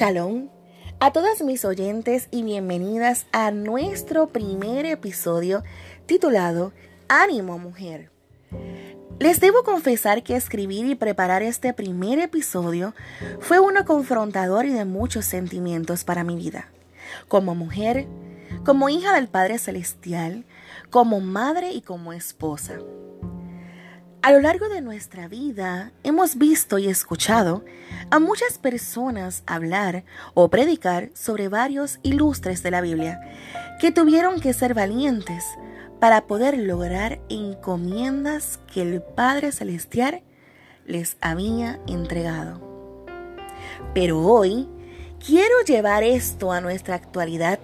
Shalom a todas mis oyentes y bienvenidas a nuestro primer episodio titulado Ánimo Mujer. Les debo confesar que escribir y preparar este primer episodio fue uno confrontador y de muchos sentimientos para mi vida. Como mujer, como hija del Padre Celestial, como madre y como esposa. A lo largo de nuestra vida hemos visto y escuchado a muchas personas hablar o predicar sobre varios ilustres de la Biblia que tuvieron que ser valientes para poder lograr encomiendas que el Padre Celestial les había entregado. Pero hoy quiero llevar esto a nuestra actualidad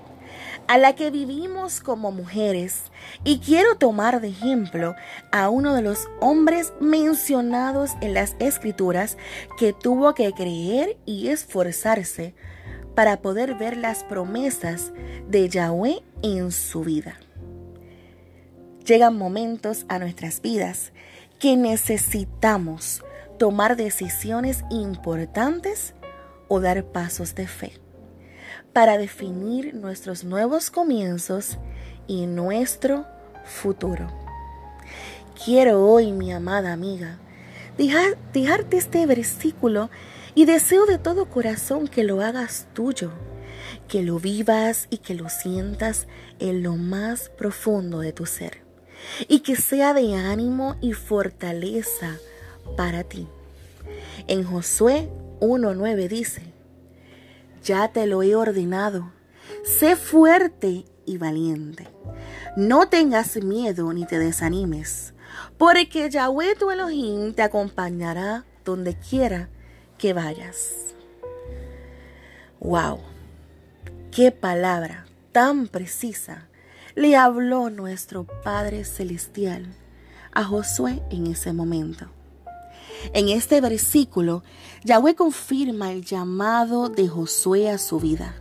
a la que vivimos como mujeres y quiero tomar de ejemplo a uno de los hombres mencionados en las escrituras que tuvo que creer y esforzarse para poder ver las promesas de Yahweh en su vida. Llegan momentos a nuestras vidas que necesitamos tomar decisiones importantes o dar pasos de fe para definir nuestros nuevos comienzos y nuestro futuro. Quiero hoy, mi amada amiga, dejarte este versículo y deseo de todo corazón que lo hagas tuyo, que lo vivas y que lo sientas en lo más profundo de tu ser y que sea de ánimo y fortaleza para ti. En Josué 1.9 dice, ya te lo he ordenado. Sé fuerte y valiente. No tengas miedo ni te desanimes, porque Yahweh tu Elohim te acompañará donde quiera que vayas. ¡Wow! ¡Qué palabra tan precisa le habló nuestro Padre Celestial a Josué en ese momento! En este versículo, Yahweh confirma el llamado de Josué a su vida.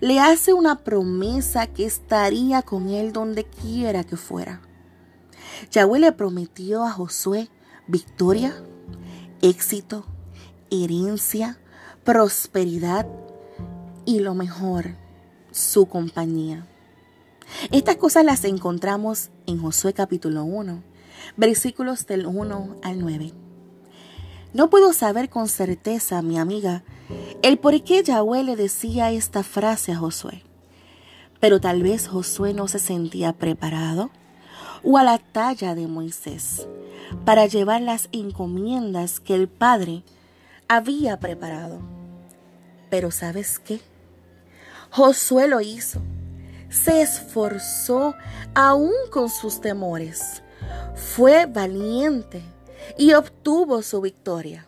Le hace una promesa que estaría con él donde quiera que fuera. Yahweh le prometió a Josué victoria, éxito, herencia, prosperidad y lo mejor, su compañía. Estas cosas las encontramos en Josué capítulo 1, versículos del 1 al 9. No puedo saber con certeza, mi amiga, el por qué Yahweh le decía esta frase a Josué. Pero tal vez Josué no se sentía preparado o a la talla de Moisés para llevar las encomiendas que el Padre había preparado. Pero ¿sabes qué? Josué lo hizo. Se esforzó aún con sus temores. Fue valiente y obtuvo su victoria.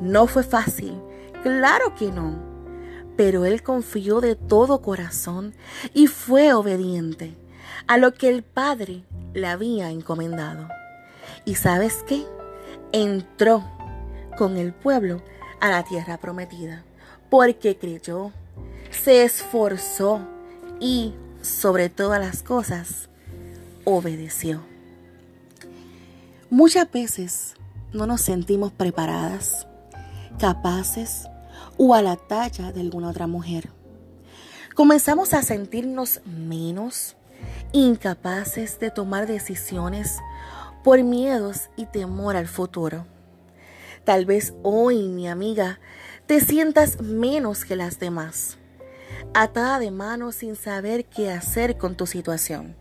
No fue fácil, claro que no, pero él confió de todo corazón y fue obediente a lo que el Padre le había encomendado. ¿Y sabes qué? Entró con el pueblo a la tierra prometida, porque creyó, se esforzó y, sobre todas las cosas, obedeció. Muchas veces no nos sentimos preparadas, capaces o a la talla de alguna otra mujer. Comenzamos a sentirnos menos, incapaces de tomar decisiones por miedos y temor al futuro. Tal vez hoy, mi amiga, te sientas menos que las demás, atada de manos sin saber qué hacer con tu situación.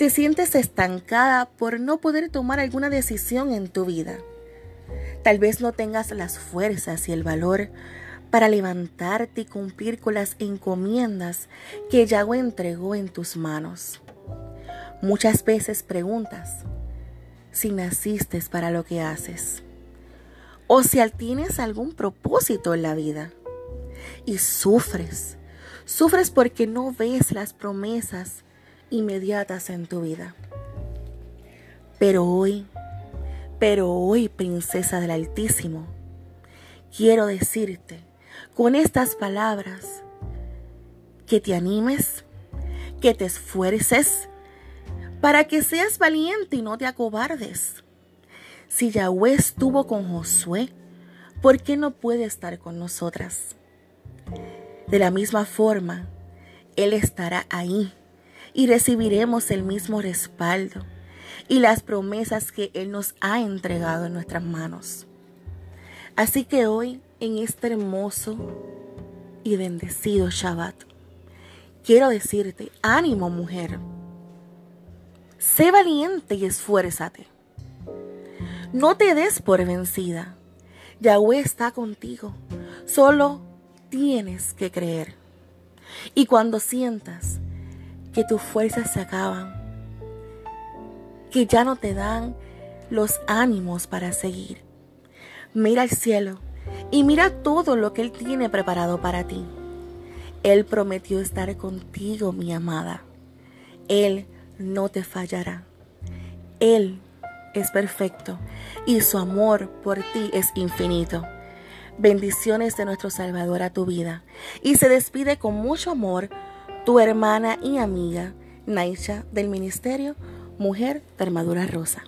Te sientes estancada por no poder tomar alguna decisión en tu vida. Tal vez no tengas las fuerzas y el valor para levantarte y cumplir con las encomiendas que Yahweh entregó en tus manos. Muchas veces preguntas si naciste para lo que haces o si tienes algún propósito en la vida. Y sufres, sufres porque no ves las promesas inmediatas en tu vida. Pero hoy, pero hoy, princesa del Altísimo, quiero decirte con estas palabras que te animes, que te esfuerces, para que seas valiente y no te acobardes. Si Yahweh estuvo con Josué, ¿por qué no puede estar con nosotras? De la misma forma, Él estará ahí y recibiremos el mismo respaldo y las promesas que Él nos ha entregado en nuestras manos. Así que hoy, en este hermoso y bendecido Shabbat, quiero decirte, ánimo mujer, sé valiente y esfuérzate. No te des por vencida. Yahweh está contigo. Solo tienes que creer. Y cuando sientas que tus fuerzas se acaban, que ya no te dan los ánimos para seguir, mira al cielo y mira todo lo que Él tiene preparado para ti. Él prometió estar contigo, mi amada. Él no te fallará. Él es perfecto y su amor por ti es infinito. Bendiciones de nuestro Salvador a tu vida. Y se despide con mucho amor tu hermana y amiga Naisha del Ministerio Mujer de Armadura Rosa.